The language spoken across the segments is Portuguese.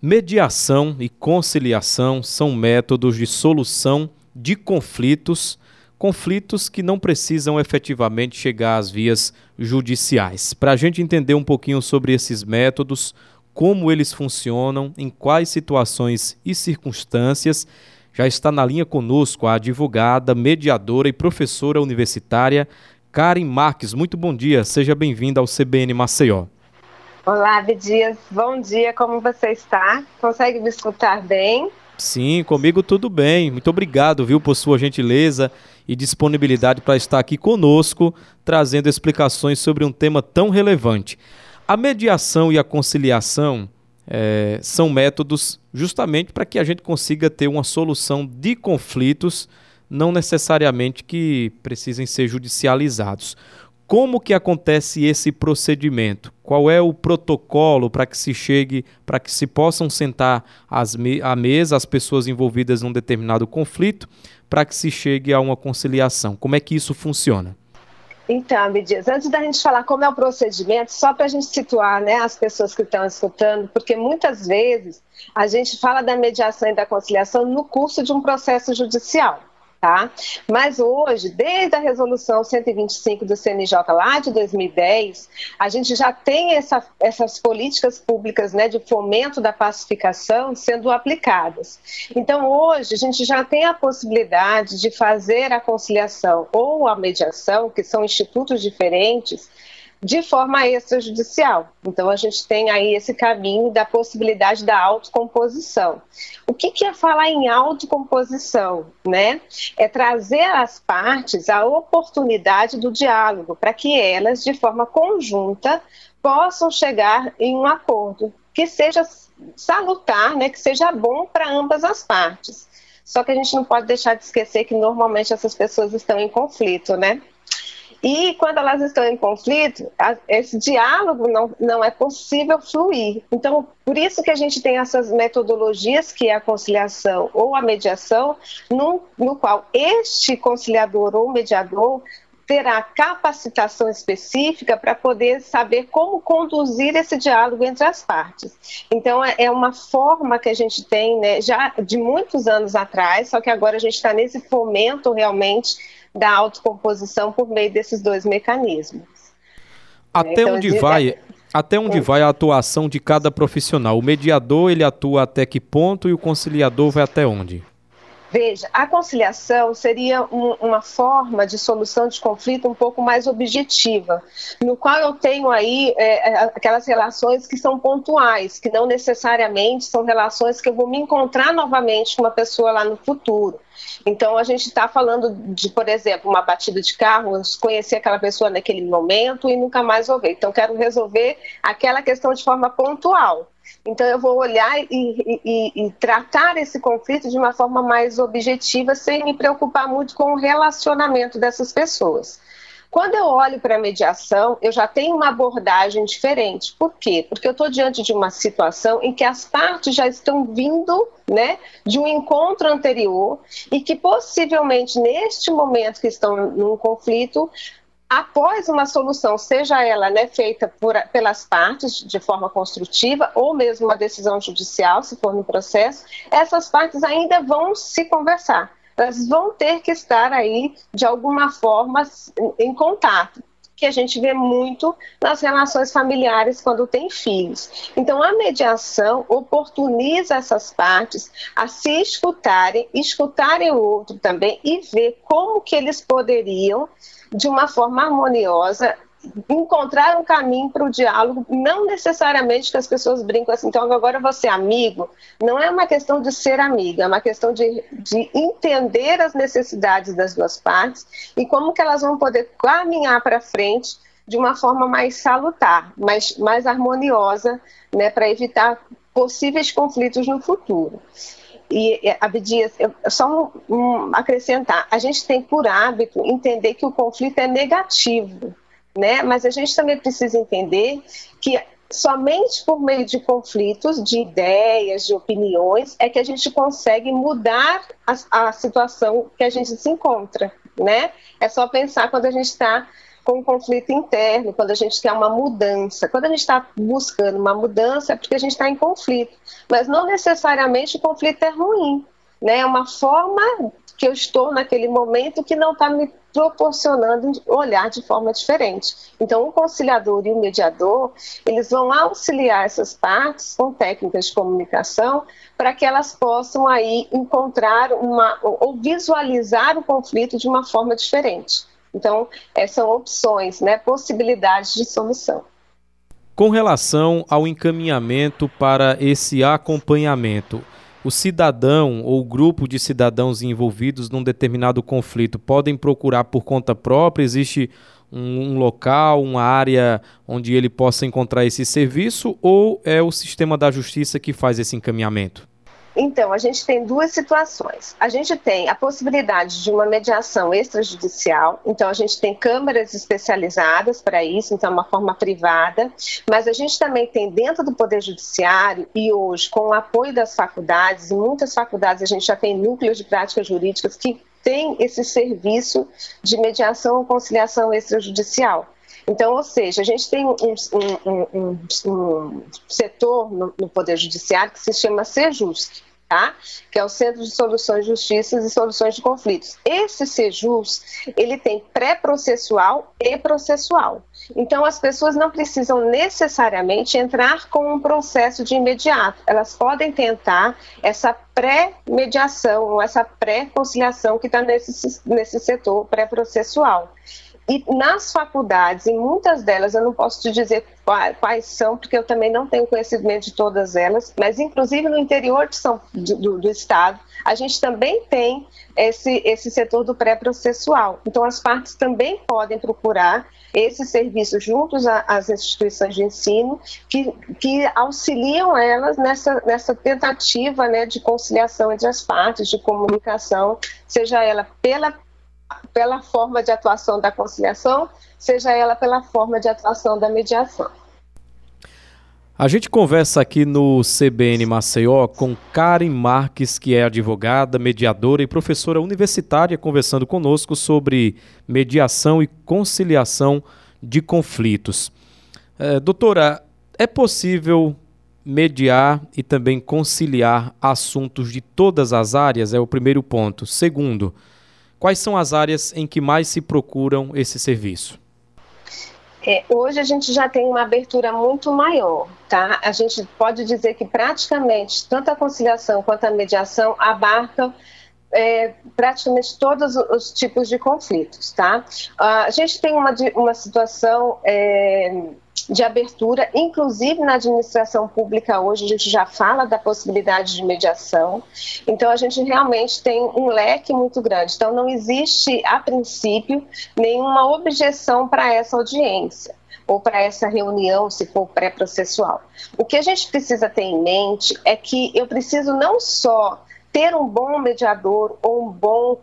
Mediação e conciliação são métodos de solução de conflitos, conflitos que não precisam efetivamente chegar às vias judiciais. Para a gente entender um pouquinho sobre esses métodos, como eles funcionam, em quais situações e circunstâncias, já está na linha conosco a advogada, mediadora e professora universitária Karen Marques. Muito bom dia, seja bem-vinda ao CBN Maceió. Olá, Dias. Bom dia, como você está? Consegue me escutar bem? Sim, comigo tudo bem. Muito obrigado, viu, por sua gentileza e disponibilidade para estar aqui conosco, trazendo explicações sobre um tema tão relevante. A mediação e a conciliação é, são métodos justamente para que a gente consiga ter uma solução de conflitos, não necessariamente que precisem ser judicializados. Como que acontece esse procedimento? Qual é o protocolo para que se chegue, para que se possam sentar às me à mesa as pessoas envolvidas num determinado conflito, para que se chegue a uma conciliação? Como é que isso funciona? Então, Abidias, antes da gente falar como é o procedimento, só para a gente situar né, as pessoas que estão escutando, porque muitas vezes a gente fala da mediação e da conciliação no curso de um processo judicial tá? Mas hoje, desde a resolução 125 do CNJ lá de 2010, a gente já tem essa, essas políticas públicas né, de fomento da pacificação sendo aplicadas. Então, hoje, a gente já tem a possibilidade de fazer a conciliação ou a mediação, que são institutos diferentes, de forma extrajudicial. Então, a gente tem aí esse caminho da possibilidade da autocomposição. O que, que é falar em autocomposição? Né? É trazer às partes a oportunidade do diálogo, para que elas, de forma conjunta, possam chegar em um acordo que seja salutar, né, que seja bom para ambas as partes. Só que a gente não pode deixar de esquecer que normalmente essas pessoas estão em conflito, né? E quando elas estão em conflito, esse diálogo não, não é possível fluir. Então, por isso que a gente tem essas metodologias, que é a conciliação ou a mediação, no, no qual este conciliador ou mediador terá capacitação específica para poder saber como conduzir esse diálogo entre as partes. Então, é, é uma forma que a gente tem né, já de muitos anos atrás, só que agora a gente está nesse fomento realmente da autocomposição por meio desses dois mecanismos. Até então, onde vai, é... até onde vai a atuação de cada profissional? O mediador ele atua até que ponto e o conciliador vai até onde? Veja, a conciliação seria um, uma forma de solução de conflito um pouco mais objetiva, no qual eu tenho aí é, é, aquelas relações que são pontuais, que não necessariamente são relações que eu vou me encontrar novamente com uma pessoa lá no futuro. Então, a gente está falando de, por exemplo, uma batida de carro, eu conheci aquela pessoa naquele momento e nunca mais vou ver. Então, quero resolver aquela questão de forma pontual. Então, eu vou olhar e, e, e, tratar esse conflito de uma forma mais objetiva, sem me preocupar muito com o relacionamento dessas pessoas. Quando eu olho para a mediação, eu já tenho uma abordagem diferente. Por quê? Porque eu estou diante de uma situação em que as partes já estão vindo né, de um encontro anterior e que possivelmente neste momento que estão num conflito, após uma solução, seja ela né, feita por, pelas partes de forma construtiva ou mesmo uma decisão judicial, se for no processo, essas partes ainda vão se conversar. Elas vão ter que estar aí, de alguma forma, em contato que a gente vê muito nas relações familiares quando tem filhos. Então, a mediação oportuniza essas partes a se escutarem, escutarem o outro também e ver como que eles poderiam de uma forma harmoniosa, encontrar um caminho para o diálogo, não necessariamente que as pessoas brincam assim, então agora você é amigo, não é uma questão de ser amiga, é uma questão de, de entender as necessidades das duas partes e como que elas vão poder caminhar para frente de uma forma mais salutar, mais, mais harmoniosa, né, para evitar possíveis conflitos no futuro. E, Abdias, só um, um, acrescentar, a gente tem por hábito entender que o conflito é negativo, né? Mas a gente também precisa entender que somente por meio de conflitos, de ideias, de opiniões, é que a gente consegue mudar a, a situação que a gente se encontra, né? É só pensar quando a gente está com o conflito interno, quando a gente quer uma mudança. Quando a gente está buscando uma mudança, é porque a gente está em conflito. Mas não necessariamente o conflito é ruim. Né? É uma forma que eu estou naquele momento que não está me proporcionando olhar de forma diferente. Então, o conciliador e o mediador, eles vão auxiliar essas partes com técnicas de comunicação para que elas possam aí encontrar uma ou visualizar o conflito de uma forma diferente. Então, essas são opções, né, possibilidades de solução. Com relação ao encaminhamento para esse acompanhamento, o cidadão ou grupo de cidadãos envolvidos num determinado conflito podem procurar por conta própria? Existe um, um, local, uma área onde ele possa encontrar esse serviço ou é o sistema da justiça que faz esse encaminhamento? Então, a gente tem duas situações. A gente tem a possibilidade de uma mediação extrajudicial, então a gente tem câmaras especializadas para isso, então é uma forma privada, mas a gente também tem dentro do Poder Judiciário e hoje, com o apoio das faculdades, muitas faculdades a gente já tem núcleos de práticas jurídicas que têm esse serviço de mediação ou conciliação extrajudicial. Então, ou seja, a gente tem um, um, um, um setor no, no, Poder Judiciário que se chama SEJUSC, tá? que é o Centro de Soluções de Justiça e Soluções de Conflitos. Esse SEJUS, ele tem pré-processual e processual. Então, as pessoas não precisam necessariamente entrar com um processo de imediato. Elas podem tentar essa pré-mediação ou essa pré-conciliação que está nesse, nesse setor pré-processual. E nas faculdades, em muitas delas, eu não posso te dizer quais são, porque eu também não tenho conhecimento de todas elas, mas inclusive no interior São, do, do estado, a gente também tem esse, esse setor do pré-processual. Então, as partes também podem procurar esses serviços juntos às instituições de ensino que, que auxiliam elas nessa, nessa tentativa né, de conciliação entre as partes, de comunicação, seja ela pela pela forma de atuação da conciliação, seja ela pela forma de atuação da mediação. A gente conversa aqui no CBN Maceió com Karen Marques, que é advogada, mediadora e professora universitária, conversando conosco sobre mediação e conciliação de conflitos. É, doutora, é possível mediar e também conciliar assuntos de todas as áreas? É o primeiro ponto. Segundo, Quais são as áreas em que mais se procuram esse serviço? É, hoje a gente já tem uma abertura muito maior, tá? A gente pode dizer que praticamente tanto a conciliação quanto a mediação abarcam é, praticamente todos os tipos de conflitos, tá? a gente tem uma, uma situação é, de abertura, inclusive na administração pública hoje a gente já fala da possibilidade de mediação, então a gente realmente tem um leque muito grande. Então não existe, a princípio, nenhuma objeção para essa audiência ou para essa reunião, se for pré-processual. O que a gente precisa ter em mente é que eu preciso não só ter um bom mediador ou um bom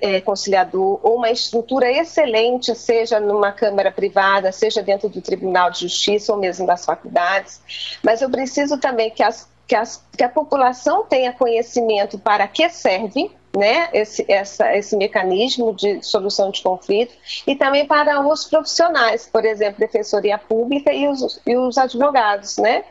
é, conciliador ou uma estrutura excelente, seja numa Câmara privada, seja dentro do Tribunal de Justiça ou mesmo das faculdades, mas eu preciso também que, as, que, as, que a população tenha conhecimento para que serve né, esse, essa, esse mecanismo de solução de conflito e também para os profissionais, por exemplo, defensoria pública e os, e os advogados, né?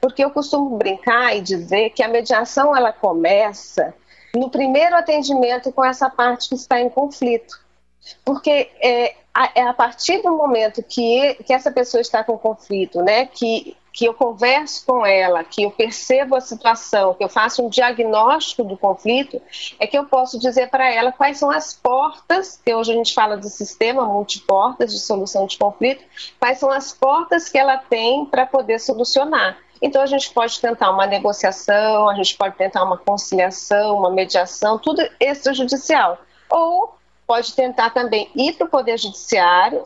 Porque eu costumo brincar e dizer que a mediação ela começa no primeiro atendimento com essa parte que está em conflito. Porque é, é a partir do momento que, que essa pessoa está com conflito, né, que que eu converso com ela, que eu percebo a situação, que eu faço um diagnóstico do conflito, é que eu posso dizer para ela quais são as portas, que hoje a gente fala do sistema multiportas de solução de conflito, quais são as portas que ela tem para poder solucionar. Então a gente pode tentar uma negociação, a gente pode tentar uma conciliação, uma mediação, tudo extrajudicial. Ou pode tentar também ir para o Poder Judiciário,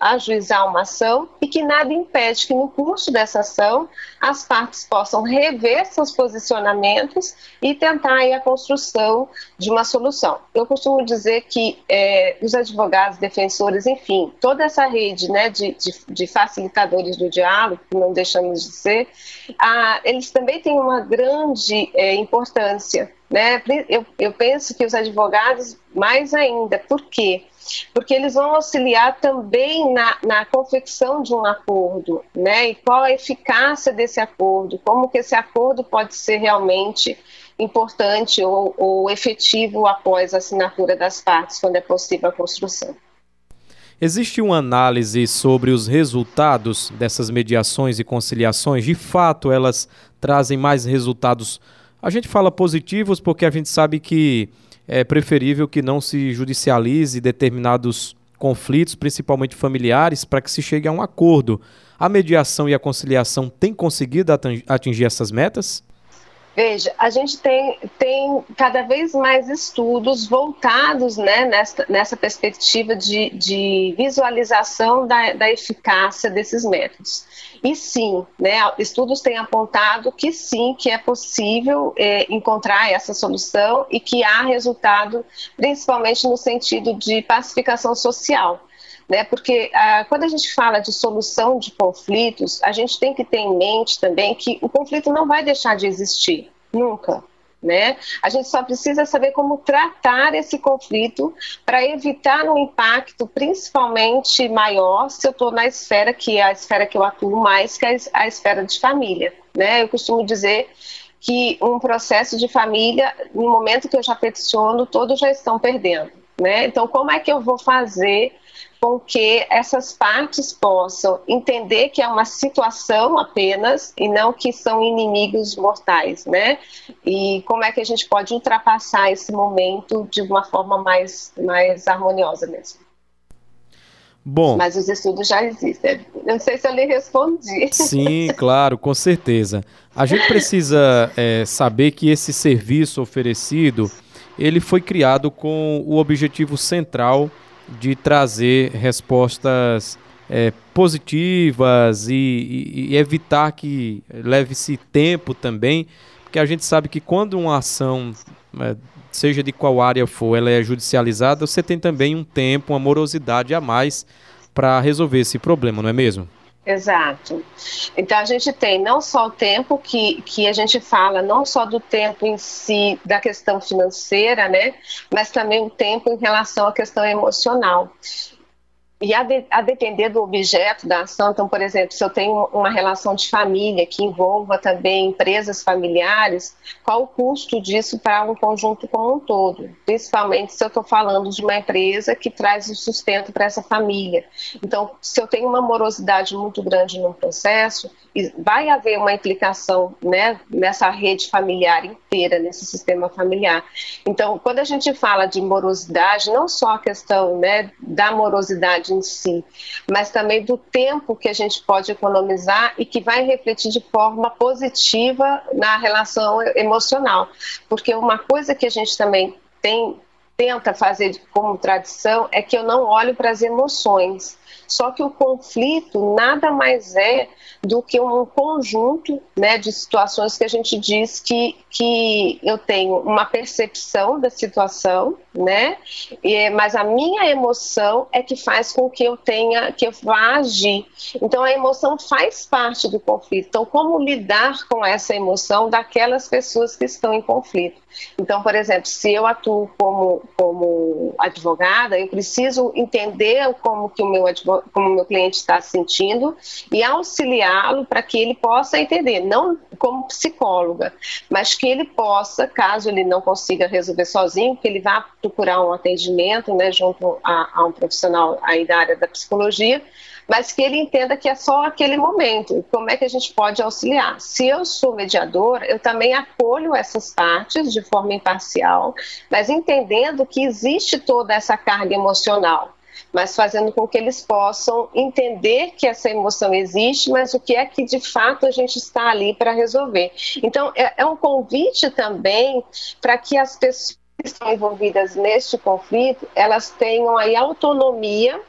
ajuizar uma ação e que nada impede que no curso dessa ação as partes possam rever seus posicionamentos e tentar aí, a construção de uma solução. Eu costumo dizer que é, os advogados, defensores, enfim, toda essa rede né, de, de, de facilitadores do diálogo, que não deixamos de ser, a, eles também têm uma grande é, importância né? Eu, eu penso que os advogados, mais ainda, por quê? porque eles vão auxiliar também na, na confecção de um acordo, né? E qual a eficácia desse acordo, como que esse acordo pode ser realmente importante ou, ou efetivo após a assinatura das partes, quando é possível a construção. Existe uma análise sobre os resultados dessas mediações e conciliações? De fato, elas trazem mais resultados? A gente fala positivos porque a gente sabe que é preferível que não se judicialize determinados conflitos, principalmente familiares, para que se chegue a um acordo. A mediação e a conciliação têm conseguido atingir essas metas? Veja, a gente tem, tem cada vez mais estudos voltados né, nessa, nessa perspectiva de, de visualização da, da eficácia desses métodos. E sim, né, estudos têm apontado que sim, que é possível é, encontrar essa solução e que há resultado, principalmente no sentido de pacificação social né? Porque ah, quando a gente fala de solução de conflitos, a gente tem que ter em mente também que o conflito não vai deixar de existir, nunca. Né? A gente só precisa saber como tratar esse conflito para evitar um impacto principalmente maior se eu estou na esfera que é a esfera que eu atuo mais, que é a esfera de família. Né? Eu costumo dizer que um processo de família, no momento que eu já peticiono, todos já estão perdendo. Né? Então, como é que eu vou fazer com que essas partes possam entender que é uma situação apenas e não que são inimigos mortais, né? E como é que a gente pode ultrapassar esse momento de uma forma mais, mais harmoniosa mesmo. Bom. Mas os estudos já existem. Não sei se eu lhe respondi. Sim, claro, com certeza. A gente precisa é, saber que esse serviço oferecido ele foi criado com o objetivo central de trazer respostas é, positivas e, e, e, evitar que leve-se tempo também, porque a gente sabe que quando uma ação, é, seja de qual área for, ela é judicializada, você tem também um tempo, uma morosidade a mais para resolver esse problema, não é mesmo? Exato. Então a gente tem não só o tempo que, que a gente fala, não só do tempo em si, da questão financeira, né? Mas também o tempo em relação à questão emocional. E a, de, a, depender do objeto da ação, então, por exemplo, se eu tenho uma relação de família que envolva também empresas familiares, qual o custo disso para um conjunto como um todo? Principalmente se eu estou falando de uma empresa que traz o sustento para essa família. Então, se eu tenho uma morosidade muito grande no processo, vai haver uma implicação né, nessa rede familiar inteira, nesse sistema familiar. Então, quando a gente fala de morosidade, não só a questão né, da morosidade em si, mas também do tempo que a gente pode economizar e que vai refletir de forma positiva na relação emocional. Porque uma coisa que a gente também tem tenta fazer como tradição é que eu não olho para as emoções. Só que o conflito nada mais é do que um conjunto né, de situações que a gente diz que, que eu tenho uma percepção da situação, né? E, mas a minha emoção é que faz com que eu tenha, que eu vá agir. Então a emoção faz parte do conflito. Então, como lidar com essa emoção daquelas pessoas que estão em conflito? Então, por exemplo, se eu atuo como, como advogada, eu preciso entender como que o meu, como o meu cliente está se sentindo e auxiliá-lo para que ele possa entender, não como psicóloga, mas que ele possa, caso ele não consiga resolver sozinho, que ele vá procurar um atendimento, né, junto a, a um profissional aí da área da psicologia, mas que ele entenda que é só aquele momento. Como é que a gente pode auxiliar? Se eu sou mediadora, eu também acolho essas partes de forma imparcial, mas entendendo que existe toda essa carga emocional mas fazendo com que eles possam entender que essa emoção existe, mas o que é que de fato a gente está ali para resolver. Então, é, é um convite também para que as pessoas que estão envolvidas neste conflito, elas tenham aí autonomia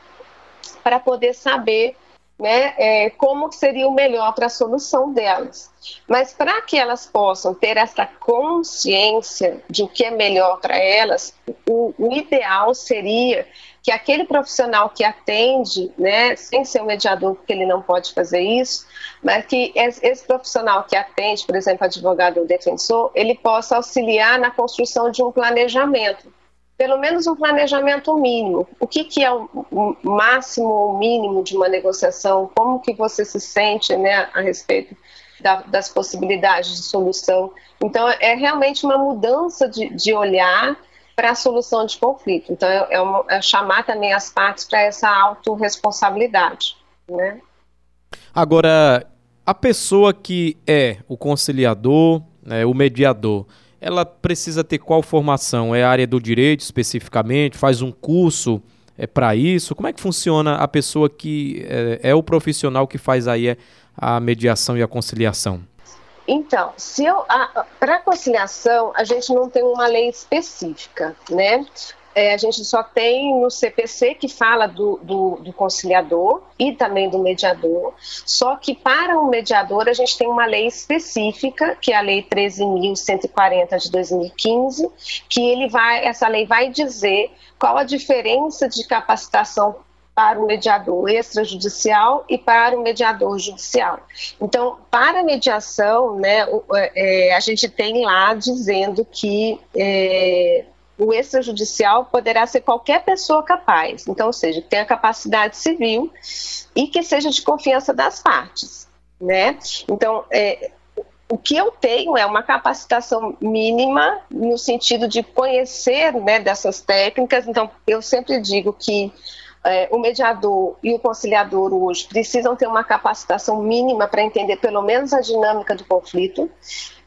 para poder saber né, é, como seria o melhor para a solução delas. Mas para que elas possam ter essa consciência de o que é melhor para elas, o, o, ideal seria que aquele profissional que atende, né, sem ser um mediador, porque ele não pode fazer isso, mas que esse profissional que atende, por exemplo, advogado ou defensor, ele possa auxiliar na construção de um planejamento pelo menos um planejamento mínimo. O que, que é o máximo ou mínimo de uma negociação? Como que você se sente né, a respeito da, das possibilidades de solução? Então, é realmente uma mudança de, de olhar para a solução de conflito. Então, é, é, uma, é chamar também as partes para essa autorresponsabilidade. Né? Agora, a pessoa que é o conciliador, né, o mediador, ela precisa ter qual formação? É a área do direito especificamente? Faz um curso é, para isso? Como é que funciona a pessoa que é, é o profissional que faz aí é, a mediação e a conciliação? Então, se para conciliação a gente não tem uma lei específica, né? É, a gente só tem no CPC que fala do, do, do, conciliador e também do mediador, só que para o mediador a gente tem uma lei específica, que é a Lei 13.140 de 2015, que ele vai, essa lei vai dizer qual a diferença de capacitação para o mediador extrajudicial e para o mediador judicial. Então, para a mediação, né, é, a gente tem lá dizendo que é, o extrajudicial poderá ser qualquer pessoa capaz, então, ou seja, que tenha capacidade civil e que seja de confiança das partes, né? Então, é, o que eu tenho é uma capacitação mínima no sentido de conhecer né, dessas técnicas. Então, eu sempre digo que é, o mediador e o conciliador hoje precisam ter uma capacitação mínima para entender pelo menos a dinâmica do conflito.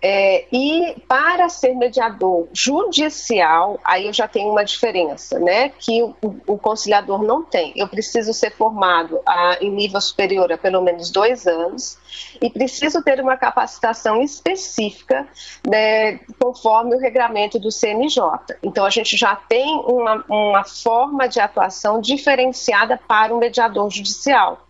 É, e para ser mediador judicial, aí eu já tenho uma diferença, né? Que o, o conciliador não tem. Eu preciso ser formado a, em nível superior há pelo menos dois anos e preciso ter uma capacitação específica, né, conforme o regramento do CNJ. Então a gente já tem uma, uma forma de atuação diferenciada para o mediador judicial.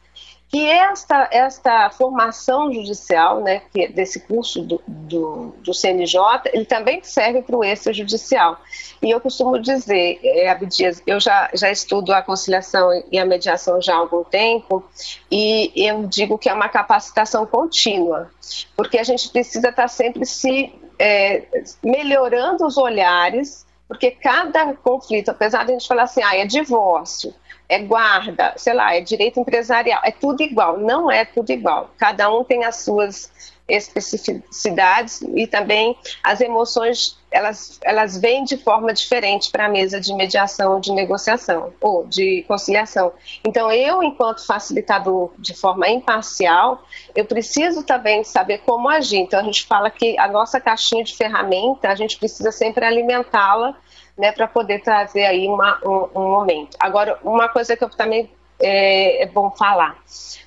E esta, esta formação judicial, né, que é desse curso do, do, do CNJ, ele também serve para o extrajudicial. E eu costumo dizer, é, Abdias, eu já, já estudo a conciliação e a mediação já há algum tempo, e eu digo que é uma capacitação contínua, porque a gente precisa estar sempre se é, melhorando os olhares, porque cada conflito, apesar de a gente falar assim, ah, é divórcio, é guarda, sei lá, é direito empresarial, é tudo igual. Não é tudo igual. Cada um tem as suas especificidades e também as emoções elas, elas vêm de forma diferente para a mesa de mediação, de negociação ou de conciliação. Então, eu, enquanto facilitador de forma imparcial, eu preciso também saber como agir. Então, a gente fala que a nossa caixinha de ferramenta, a gente precisa sempre alimentá-la né, para poder trazer aí uma, um, um, momento. Agora, uma coisa que eu também é, é bom falar.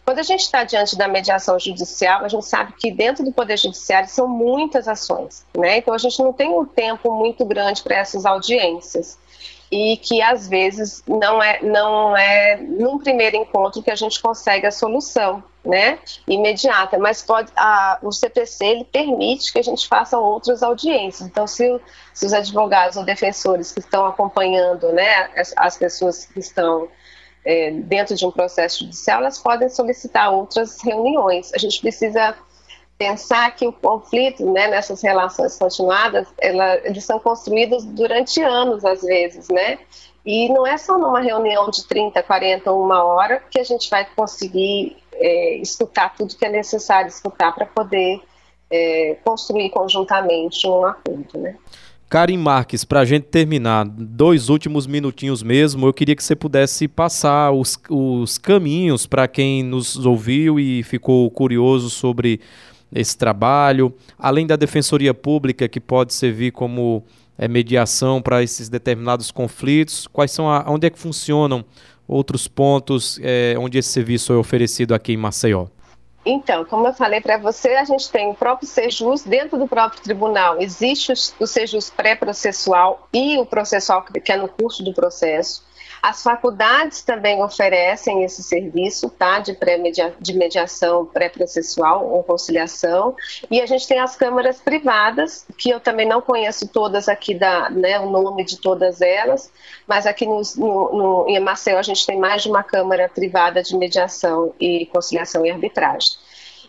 Quando a gente está diante da mediação judicial, a gente sabe que dentro do Poder Judiciário são muitas ações, né? Então a gente não tem um tempo muito grande para essas audiências e que às vezes não é não é num primeiro encontro que a gente consegue a solução, né, imediata, mas pode a, o CPC ele permite que a gente faça outras audiências. Então, se, se os advogados ou defensores que estão acompanhando, né, as, as pessoas que estão é, dentro de um processo judicial, elas podem solicitar outras reuniões. A gente precisa pensar que o conflito, né, nessas relações continuadas, ela, eles são construídos durante anos, às vezes, né? E não é só numa reunião de 30, 40 ou uma hora que a gente vai conseguir é, escutar tudo que é necessário escutar para poder é, construir conjuntamente um acordo, né? Karim Marques, para a gente terminar, dois últimos minutinhos mesmo, eu queria que você pudesse passar os, os caminhos para quem nos ouviu e ficou curioso sobre esse trabalho, além da Defensoria Pública, que pode servir como é, mediação para esses determinados conflitos, quais são a, onde é que funcionam outros pontos é, onde esse serviço é oferecido aqui em Maceió? Então, como eu falei para você, a gente tem o próprio Sejus dentro do próprio tribunal. Existe o Sejus pré-processual e o processual, que é no curso do processo. As faculdades também oferecem esse serviço tá, de, pré -media, de mediação pré-processual ou conciliação. E a gente tem as câmaras privadas, que eu também não conheço todas aqui, da, né, o nome de todas elas, mas aqui no, no, no, em Maceió a gente tem mais de uma câmara privada de mediação e conciliação e arbitragem.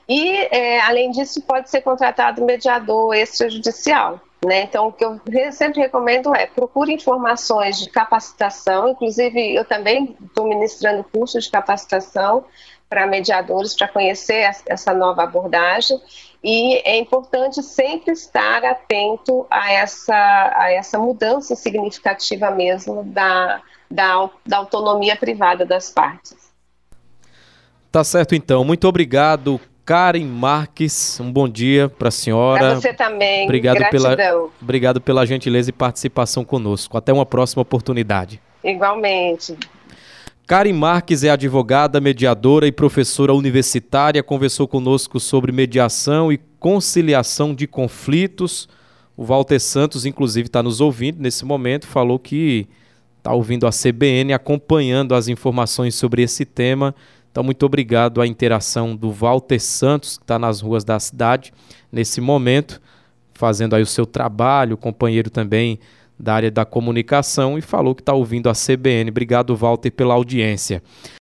E, é, além disso, pode ser contratado mediador extrajudicial. Né? Então, o que eu sempre recomendo é procure informações de capacitação, inclusive eu também estou ministrando cursos de capacitação para mediadores para conhecer essa nova abordagem e é importante sempre estar atento a essa, a essa mudança significativa mesmo da, da, da autonomia privada das partes. Tá certo então. Muito obrigado, Karen Marques. Um bom dia para a senhora. Para você também. Obrigado Gratidão. pela, obrigado pela gentileza e participação conosco. Até uma próxima oportunidade. Igualmente. Karen Marques é advogada, mediadora e professora universitária. Conversou conosco sobre mediação e conciliação de conflitos. O Walter Santos, inclusive, está nos ouvindo nesse momento, falou que está ouvindo a CBN, acompanhando as informações sobre esse tema. Então, muito obrigado à interação do Walter Santos, que está nas ruas da cidade nesse momento, fazendo aí o seu trabalho, companheiro também da área da comunicação e falou que está ouvindo a CBN. Obrigado, Walter, pela audiência.